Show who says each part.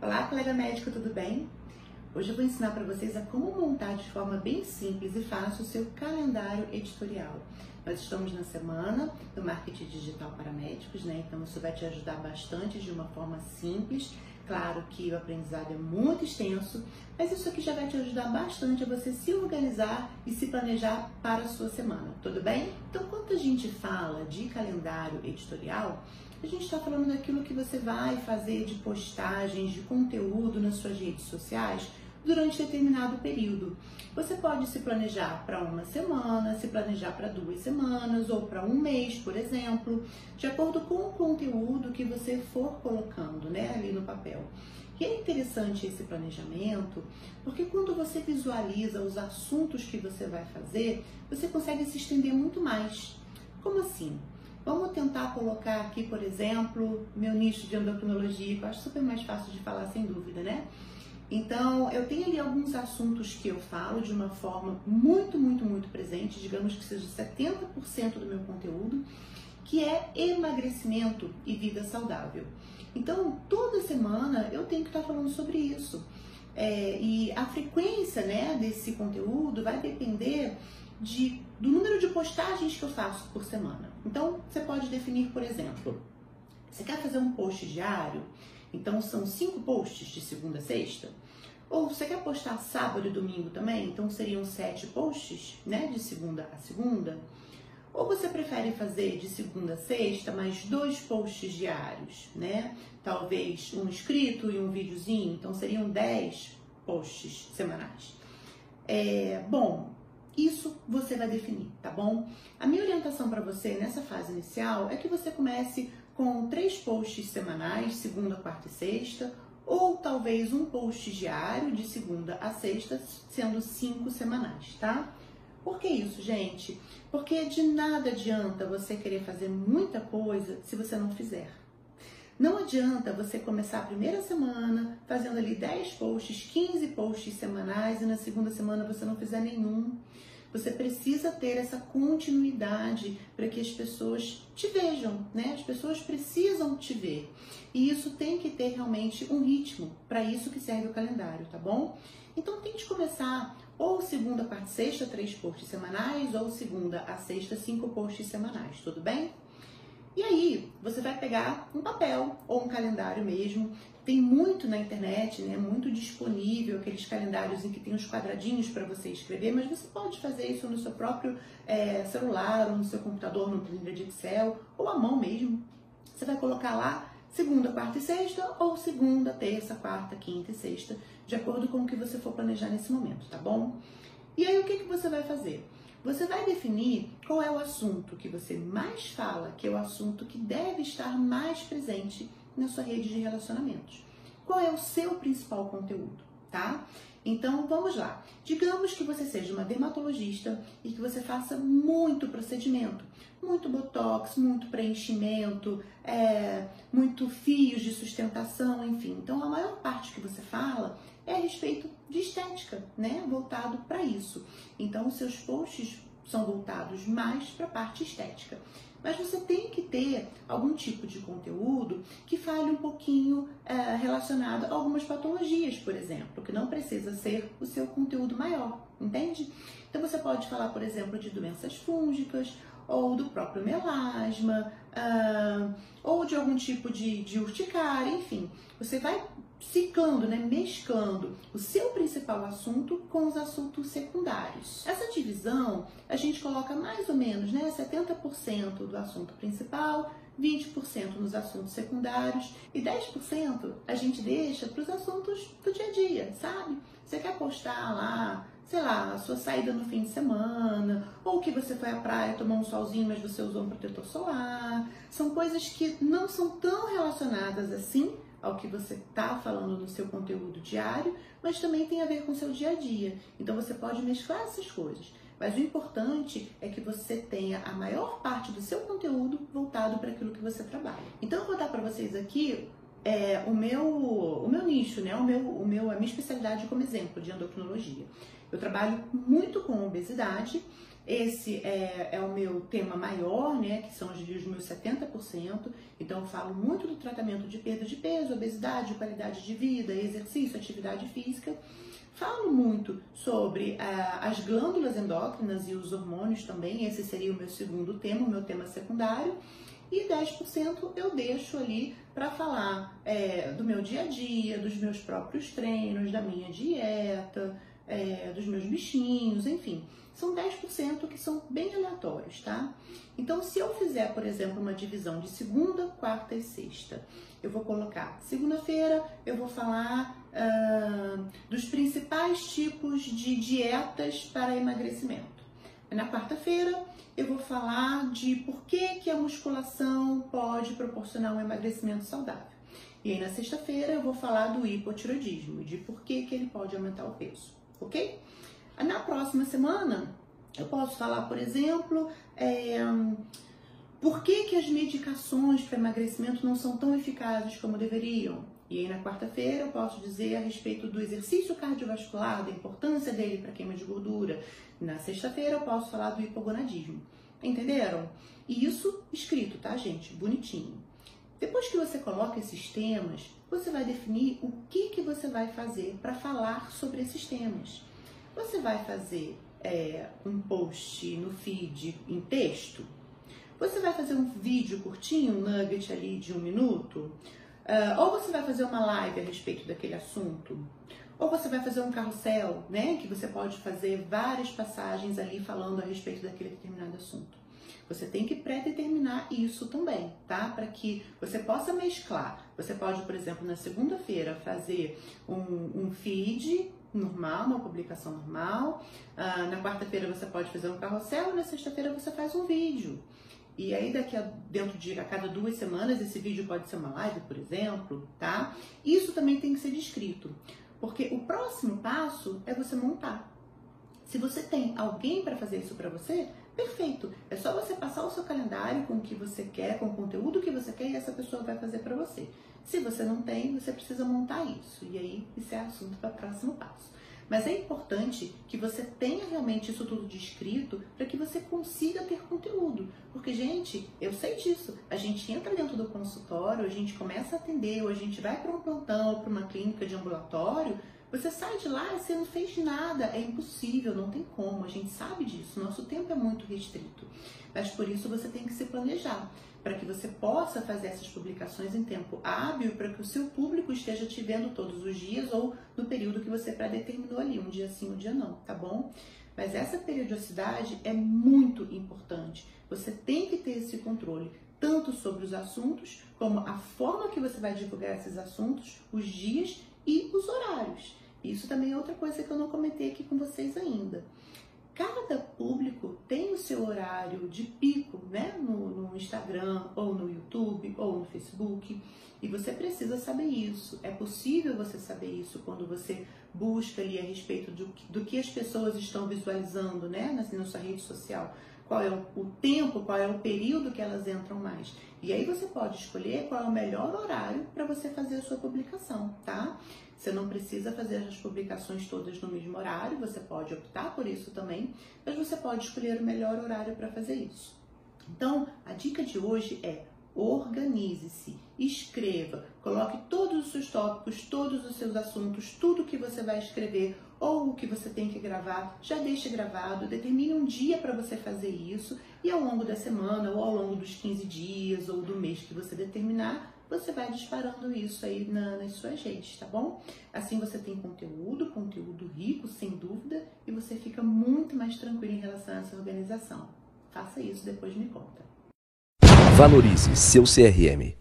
Speaker 1: Olá, colega médico, tudo bem? Hoje eu vou ensinar para vocês a como montar de forma bem simples e fácil o seu calendário editorial. Nós estamos na semana do marketing digital para médicos, né? Então isso vai te ajudar bastante de uma forma simples. Claro que o aprendizado é muito extenso, mas isso aqui já vai te ajudar bastante a você se organizar e se planejar para a sua semana, tudo bem? Então, quando a gente fala de calendário editorial, a gente está falando daquilo que você vai fazer de postagens, de conteúdo nas suas redes sociais durante determinado período. Você pode se planejar para uma semana, se planejar para duas semanas ou para um mês, por exemplo, de acordo com o conteúdo que você for colocando né, ali no papel. E é interessante esse planejamento, porque quando você visualiza os assuntos que você vai fazer, você consegue se estender muito mais. Como assim? Vamos tentar colocar aqui, por exemplo, meu nicho de endocrinologia, que eu acho super mais fácil de falar, sem dúvida, né? Então, eu tenho ali alguns assuntos que eu falo de uma forma muito, muito, muito presente, digamos que seja 70% do meu conteúdo, que é emagrecimento e vida saudável. Então, toda semana eu tenho que estar falando sobre isso. É, e a frequência né, desse conteúdo vai depender de, do número de postagens que eu faço por semana. Então, você pode definir, por exemplo, você quer fazer um post diário? Então, são cinco posts de segunda a sexta? Ou você quer postar sábado e domingo também? Então, seriam sete posts, né, de segunda a segunda? Ou você prefere fazer de segunda a sexta, mais dois posts diários, né? Talvez um escrito e um videozinho, então seriam dez posts semanais. É, bom, isso você vai definir, tá bom? A minha orientação para você nessa fase inicial é que você comece com três posts semanais, segunda, quarta e sexta, ou talvez um post diário de segunda a sexta, sendo cinco semanais, tá? Por que isso, gente? Porque de nada adianta você querer fazer muita coisa se você não fizer. Não adianta você começar a primeira semana fazendo ali 10 posts, 15 posts semanais e na segunda semana você não fizer nenhum. Você precisa ter essa continuidade para que as pessoas te vejam, né? As pessoas precisam te ver. E isso tem que ter realmente um ritmo. Para isso que serve o calendário, tá bom? Então tente começar ou segunda, quarta, sexta, três posts semanais, ou segunda a sexta, cinco posts semanais, tudo bem? E aí, você vai pegar um papel ou um calendário mesmo. Tem muito na internet, né? Muito disponível aqueles calendários em que tem os quadradinhos para você escrever, mas você pode fazer isso no seu próprio é, celular ou no seu computador, no planilha de Excel ou à mão mesmo. Você vai colocar lá segunda, quarta e sexta, ou segunda, terça, quarta, quinta e sexta, de acordo com o que você for planejar nesse momento, tá bom? E aí o que, que você vai fazer? Você vai definir qual é o assunto que você mais fala, que é o assunto que deve estar mais presente na sua rede de relacionamentos. Qual é o seu principal conteúdo, tá? Então vamos lá. Digamos que você seja uma dermatologista e que você faça muito procedimento, muito botox, muito preenchimento, é, muito fios de sustentação, enfim. Então a maior parte que você fala é a respeito de estética, né? Voltado para isso. Então os seus posts são voltados mais para a parte estética. Mas você tem que ter algum tipo de conteúdo que fale um pouquinho é, relacionado a algumas patologias, por exemplo, que não precisa ser o seu conteúdo maior, entende? Então você pode falar, por exemplo, de doenças fúngicas ou do próprio melasma, uh, ou de algum tipo de, de urticária, enfim. Você vai ciclando, né, mesclando o seu principal assunto com os assuntos secundários. Essa divisão a gente coloca mais ou menos, né, 70% do assunto principal, 20% nos assuntos secundários e 10% a gente deixa para os assuntos do dia a dia, sabe? Você quer postar lá, sei lá, a sua saída no fim de semana, ou que você foi à praia tomar um solzinho, mas você usou um protetor solar. São coisas que não são tão relacionadas assim ao que você está falando no seu conteúdo diário, mas também tem a ver com o seu dia a dia. Então você pode mesclar essas coisas. Mas o importante é que você tenha a maior parte do seu conteúdo voltado para aquilo que você trabalha. Então eu vou dar para vocês aqui é, o, meu, o meu nicho, né? O meu, o meu, a minha especialidade como exemplo de endocrinologia. Eu trabalho muito com obesidade. Esse é, é o meu tema maior, né? Que são os, meus 70%. Então, eu falo muito do tratamento de perda de peso, obesidade, qualidade de vida, exercício, atividade física. Falo muito sobre ah, as glândulas endócrinas e os hormônios também. Esse seria o meu segundo tema, o meu tema secundário e 10% eu deixo ali para falar é, do meu dia a dia, dos meus próprios treinos, da minha dieta, é, dos meus bichinhos, enfim. São 10% que são bem aleatórios, tá? Então, se eu fizer, por exemplo, uma divisão de segunda, quarta e sexta, eu vou colocar segunda-feira, eu vou falar uh, dos principais tipos de dietas para emagrecimento. Na quarta-feira, eu vou falar de por que, que a musculação pode proporcionar um emagrecimento saudável. E aí na sexta-feira eu vou falar do hipotiroidismo, de por que, que ele pode aumentar o peso, ok? Na próxima semana eu posso falar, por exemplo, é, por que, que as medicações para emagrecimento não são tão eficazes como deveriam. E aí na quarta-feira eu posso dizer a respeito do exercício cardiovascular, da importância dele para queima de gordura. Na sexta-feira eu posso falar do hipogonadismo. Entenderam? E isso escrito, tá, gente? Bonitinho. Depois que você coloca esses temas, você vai definir o que, que você vai fazer para falar sobre esses temas. Você vai fazer é, um post no feed em texto? Você vai fazer um vídeo curtinho, um nugget ali de um minuto? Uh, ou você vai fazer uma live a respeito daquele assunto? Ou você vai fazer um carrossel, né? Que você pode fazer várias passagens ali falando a respeito daquele determinado assunto. Você tem que pré-determinar isso também, tá? Para que você possa mesclar. Você pode, por exemplo, na segunda-feira fazer um, um feed normal, uma publicação normal. Uh, na quarta-feira você pode fazer um carrossel na sexta-feira você faz um vídeo. E aí, daqui a dentro de a cada duas semanas, esse vídeo pode ser uma live, por exemplo, tá? Isso também tem que ser descrito. Porque o próximo passo é você montar. Se você tem alguém para fazer isso para você, perfeito. É só você passar o seu calendário com o que você quer, com o conteúdo que você quer e essa pessoa vai fazer para você. Se você não tem, você precisa montar isso. E aí, isso é assunto para o próximo passo. Mas é importante que você tenha realmente isso tudo descrito para que você consiga ter conteúdo. Porque, gente, eu sei disso. A gente entra dentro do consultório, a gente começa a atender, ou a gente vai para um plantão ou para uma clínica de ambulatório, você sai de lá e você não fez nada. É impossível, não tem como. A gente sabe disso. Nosso tempo é muito restrito. Mas por isso você tem que se planejar para que você possa fazer essas publicações em tempo hábil, para que o seu público esteja te vendo todos os dias ou no período que você pré-determinou ali, um dia sim, um dia não, tá bom? Mas essa periodicidade é muito importante. Você tem que ter esse controle, tanto sobre os assuntos, como a forma que você vai divulgar esses assuntos, os dias e os horários. Isso também é outra coisa que eu não comentei aqui com vocês ainda. Cada público tem o seu horário de pico, né? No, no, Instagram, ou no YouTube, ou no Facebook. E você precisa saber isso. É possível você saber isso quando você busca ali a respeito do, do que as pessoas estão visualizando, né? Na, na sua rede social. Qual é o, tempo, qual é o período que elas entram mais. E aí você pode escolher qual é o melhor horário para você fazer a sua publicação, tá? Você não precisa fazer as publicações todas no mesmo horário, você pode optar por isso também, mas você pode escolher o melhor horário para fazer isso. Então, a dica de hoje é organize-se, escreva, coloque todos os seus tópicos, todos os seus assuntos, tudo que você vai escrever ou o que você tem que gravar, já deixe gravado, determine um dia para você fazer isso e ao longo da semana ou ao longo dos 15 dias ou do mês que você determinar, você vai disparando isso aí na, nas suas redes, tá bom? Assim você tem conteúdo, conteúdo rico, sem dúvida, e você fica muito mais tranquilo em relação a essa organização. Faça isso, depois me conta.
Speaker 2: Valorize seu CRM.